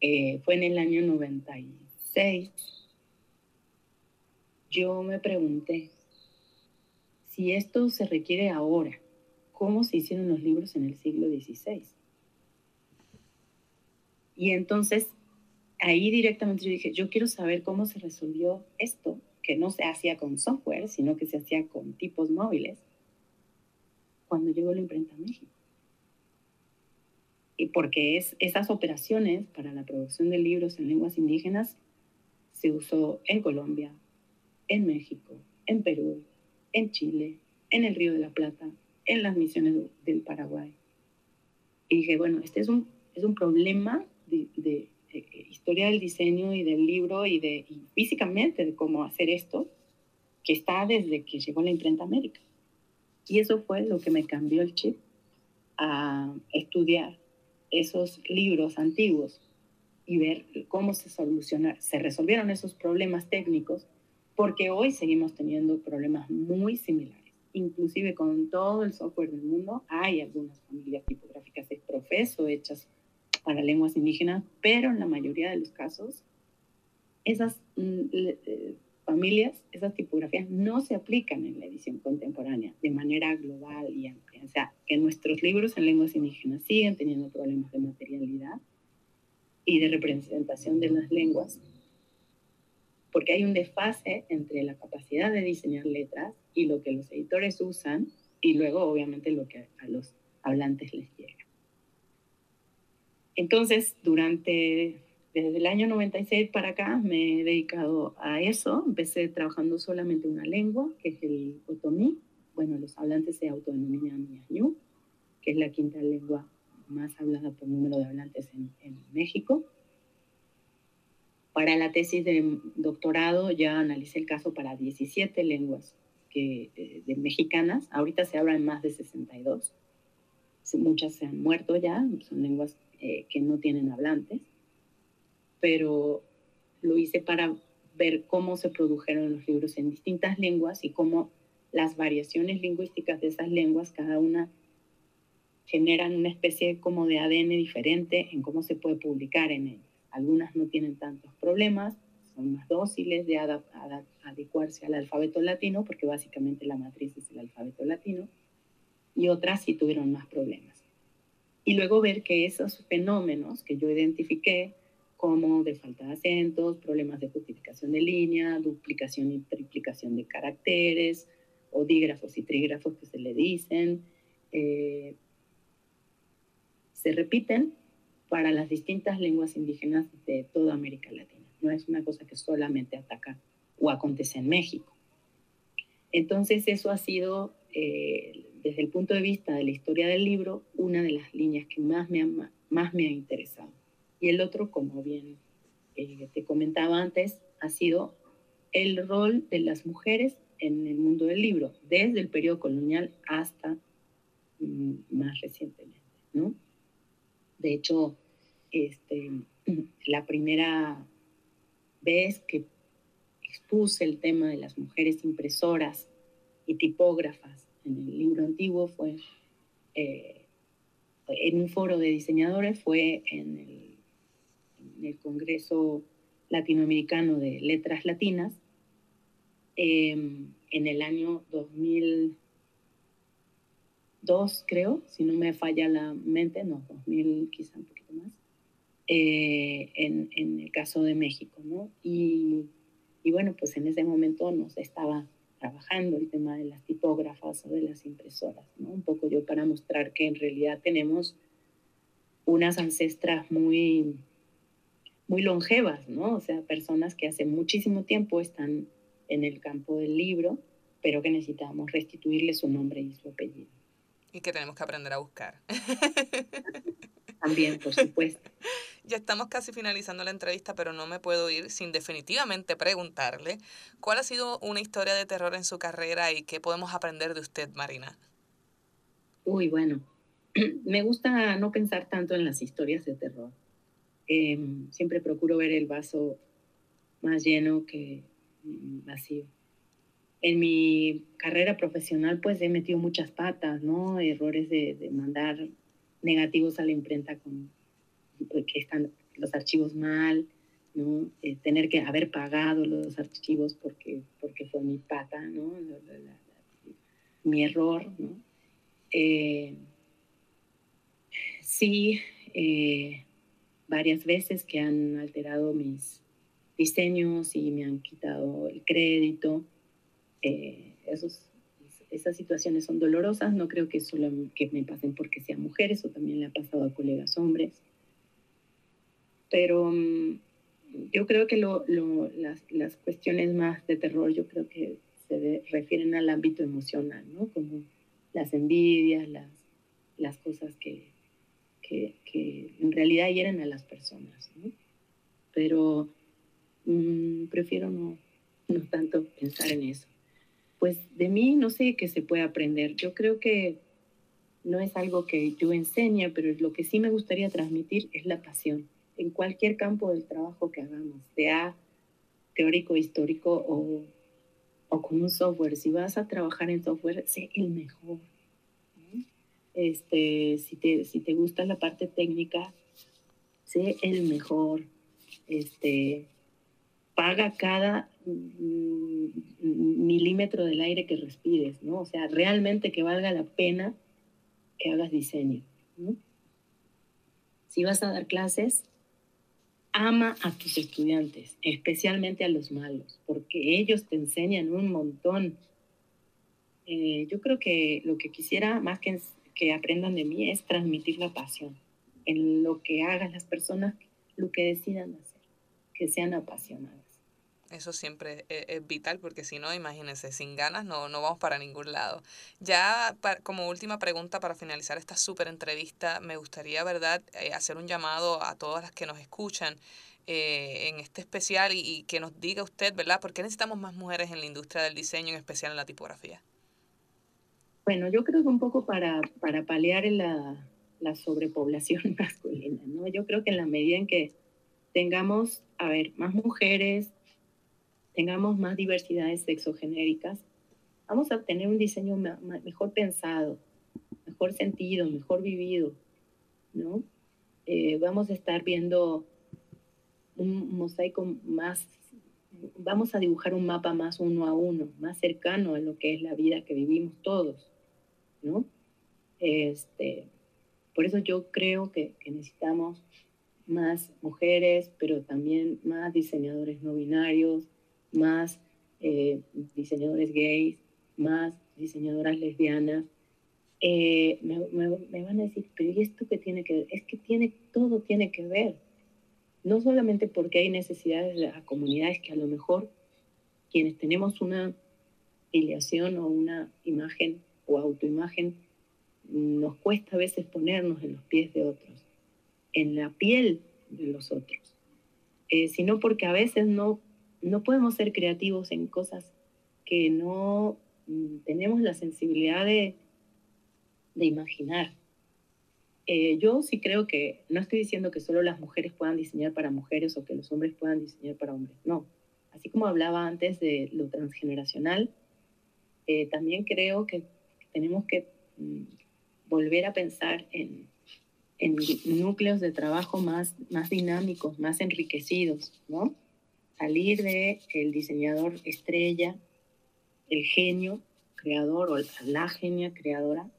eh, fue en el año 96, yo me pregunté, si esto se requiere ahora, ¿cómo se hicieron los libros en el siglo XVI? Y entonces ahí directamente yo dije, yo quiero saber cómo se resolvió esto, que no se hacía con software, sino que se hacía con tipos móviles, cuando llegó la imprenta a México porque es, esas operaciones para la producción de libros en lenguas indígenas se usó en Colombia, en México, en Perú, en Chile, en el Río de la Plata, en las misiones del Paraguay. Y dije, bueno, este es un, es un problema de, de, historia del diseño y del libro y, de, y físicamente de cómo hacer esto, que está desde que llegó la imprenta América. Y eso fue lo que me cambió el chip a estudiar esos libros antiguos y ver cómo se solucionaron, se resolvieron esos problemas técnicos, porque hoy seguimos teniendo problemas muy similares. Inclusive con todo el software del mundo, hay algunas familias tipográficas de profeso hechas para lenguas indígenas, pero en la mayoría de los casos, esas mm, eh, familias, esas tipografías no se aplican en la edición contemporánea de manera global y amplia. O sea, que nuestros libros en lenguas indígenas siguen teniendo problemas de materialidad y de representación de las lenguas, porque hay un desfase entre la capacidad de diseñar letras y lo que los editores usan y luego obviamente lo que a los hablantes les llega. Entonces, durante desde el año 96 para acá me he dedicado a eso. Empecé trabajando solamente una lengua, que es el otomí. Bueno, los hablantes se autodenominan ñañú, que es la quinta lengua más hablada por número de hablantes en, en México. Para la tesis de doctorado ya analicé el caso para 17 lenguas que, de, de mexicanas. Ahorita se hablan más de 62. Muchas se han muerto ya, son lenguas eh, que no tienen hablantes pero lo hice para ver cómo se produjeron los libros en distintas lenguas y cómo las variaciones lingüísticas de esas lenguas, cada una generan una especie como de ADN diferente en cómo se puede publicar en ellas. Algunas no tienen tantos problemas, son más dóciles de adecuarse al alfabeto latino, porque básicamente la matriz es el alfabeto latino, y otras sí tuvieron más problemas. Y luego ver que esos fenómenos que yo identifiqué, como de falta de acentos, problemas de justificación de línea, duplicación y triplicación de caracteres, o dígrafos y trígrafos que se le dicen, eh, se repiten para las distintas lenguas indígenas de toda América Latina. No es una cosa que solamente ataca o acontece en México. Entonces eso ha sido, eh, desde el punto de vista de la historia del libro, una de las líneas que más me ha, más me ha interesado. Y el otro, como bien eh, te comentaba antes, ha sido el rol de las mujeres en el mundo del libro, desde el periodo colonial hasta mm, más recientemente, ¿no? De hecho, este, la primera vez que expuse el tema de las mujeres impresoras y tipógrafas en el libro antiguo fue eh, en un foro de diseñadores, fue en el, el Congreso Latinoamericano de Letras Latinas, Em, en el año 2002, creo, si no me falla la mente, no, 2000 quizá un poquito más, eh, en, en, el caso de México, ¿no? Y, y bueno, pues en ese momento nos estaba trabajando el tema de las tipógrafas o de las impresoras, ¿no? Un poco yo para mostrar que en realidad tenemos unas ancestras muy, muy longevas, ¿no? O sea, personas que hace muchísimo tiempo están en el campo del libro, pero que necesitamos restituirle su nombre y su apellido. Y que tenemos que aprender a buscar. También, por supuesto. Ya estamos casi finalizando la entrevista, pero no me puedo ir sin definitivamente preguntarle cuál ha sido una historia de terror en su carrera y qué podemos aprender de usted, Marina. Uy, bueno, me gusta no pensar tanto en las historias de terror. Em, siempre procuro ver el vaso más lleno que, vacío. En mi carrera profesional, pues he metido muchas patas, ¿no? Errores de, mandar negativos a la imprenta con que están los archivos mal, ¿no? Eh, tener que haber pagado los archivos porque, porque fue mi pata, ¿no? mi error, ¿no? Eh, sí, eh, varias veces que han alterado mis, diseños y me han quitado el crédito. Eh, esos, esas situaciones son dolorosas, no creo que solo que me pasen porque sean mujeres o también le ha pasado a colegas hombres. Pero mm, yo creo que lo, lo, las, las, cuestiones más de terror, yo creo que se refieren al ámbito emocional, ¿no? Como las envidias, las, las cosas que, que, que en realidad hieren a las personas, ¿no? Pero Mm, prefiero no, no tanto pensar en eso. Pues de mí no sé qué se puede aprender. Yo creo que no es algo que yo enseñe, pero lo que sí me gustaría transmitir es la pasión en cualquier campo del trabajo que hagamos, sea teórico, histórico o, o con un software. Si vas a trabajar en software, sé el mejor. Este, si, te, si te gusta la parte técnica, sé el mejor. Este, paga cada mm, milímetro del aire que respires, ¿no? O sea, realmente que valga la pena que hagas diseño. Si vas a dar clases, ama a tus estudiantes, especialmente a los malos, porque ellos te enseñan un montón. Eh, yo creo que lo que quisiera más que, que aprendan de mí es transmitir la pasión en lo que hagan las personas, lo que decidan hacer, que sean apasionadas. Eso siempre es, vital porque si no, imagínense, sin ganas no, no vamos para ningún lado. Ya como última pregunta para finalizar esta súper entrevista, me gustaría, ¿verdad?, eh, hacer un llamado a todas las que nos escuchan eh, en este especial y, que nos diga usted, ¿verdad?, ¿por qué necesitamos más mujeres en la industria del diseño, en especial en la tipografía? Bueno, yo creo que un poco para, para paliar la, la sobrepoblación masculina, ¿no? Yo creo que en la medida en que tengamos, a ver, más mujeres, tengamos más diversidades sexogenéricas, vamos a obtener un diseño mejor pensado, mejor sentido, mejor vivido, ¿no? Eh, vamos a estar viendo un mosaico más vamos a dibujar un mapa más uno a uno, más cercano a lo que es la vida que vivimos todos, ¿no? Este, por eso yo creo que, necesitamos más mujeres, pero también más diseñadores no binarios, más eh, diseñadores gays, más diseñadoras lesbianas. Eh, me, van a decir, pero ¿y esto qué tiene que ver? Es que tiene, todo tiene que ver no solamente porque hay necesidades de las comunidades que a lo mejor quienes tenemos una filiación o una imagen o autoimagen, nos cuesta a veces ponernos en los pies de otros, en la piel de los otros, eh, sino porque a veces no, no podemos ser creativos en cosas que no mm, tenemos la sensibilidad de, de imaginar. Eh, yo sí creo que no estoy diciendo que solo las mujeres puedan diseñar para mujeres o que los hombres puedan diseñar para hombres, no. Así como hablaba antes de lo transgeneracional, eh, también creo que tenemos que mm, volver a pensar en, en, núcleos de trabajo más, más dinámicos, más enriquecidos, ¿no? Salir de el diseñador estrella, el genio creador o la genia creadora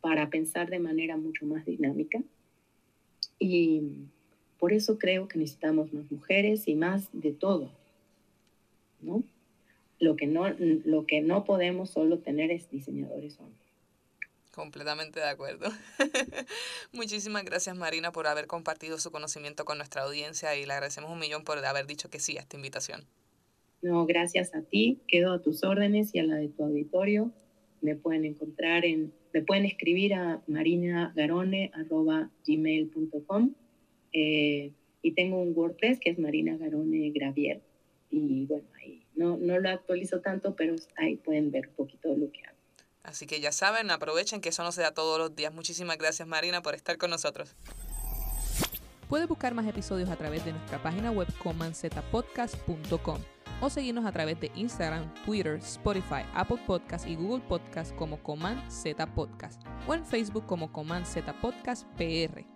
para pensar de manera mucho más dinámica. Y por eso creo que necesitamos más mujeres y más de todo. ¿no? Lo, que no, lo que no podemos solo tener es diseñadores hombres. Completamente de acuerdo. Muchísimas gracias Marina por haber compartido su conocimiento con nuestra audiencia y le agradecemos un millón por haber dicho que sí a esta invitación. No, gracias a ti. Quedo a tus órdenes y a la de tu auditorio. Me pueden encontrar en me pueden escribir a marinagarone.gmail.com eh, y tengo un WordPress que es Marina Garone Gravier. Y bueno, no, no lo actualizo tanto, pero ahí pueden ver un poquito de lo que hago. Así que ya saben, aprovechen que eso no se da todos los días. Muchísimas gracias Marina por estar con nosotros. Puedes buscar más episodios a través de nuestra página web comanzetapodcast.com o seguirnos a través de Instagram, Twitter, Spotify, Apple Podcast y Google Podcast como Command Z Podcast o en Facebook como Command Z Podcast PR.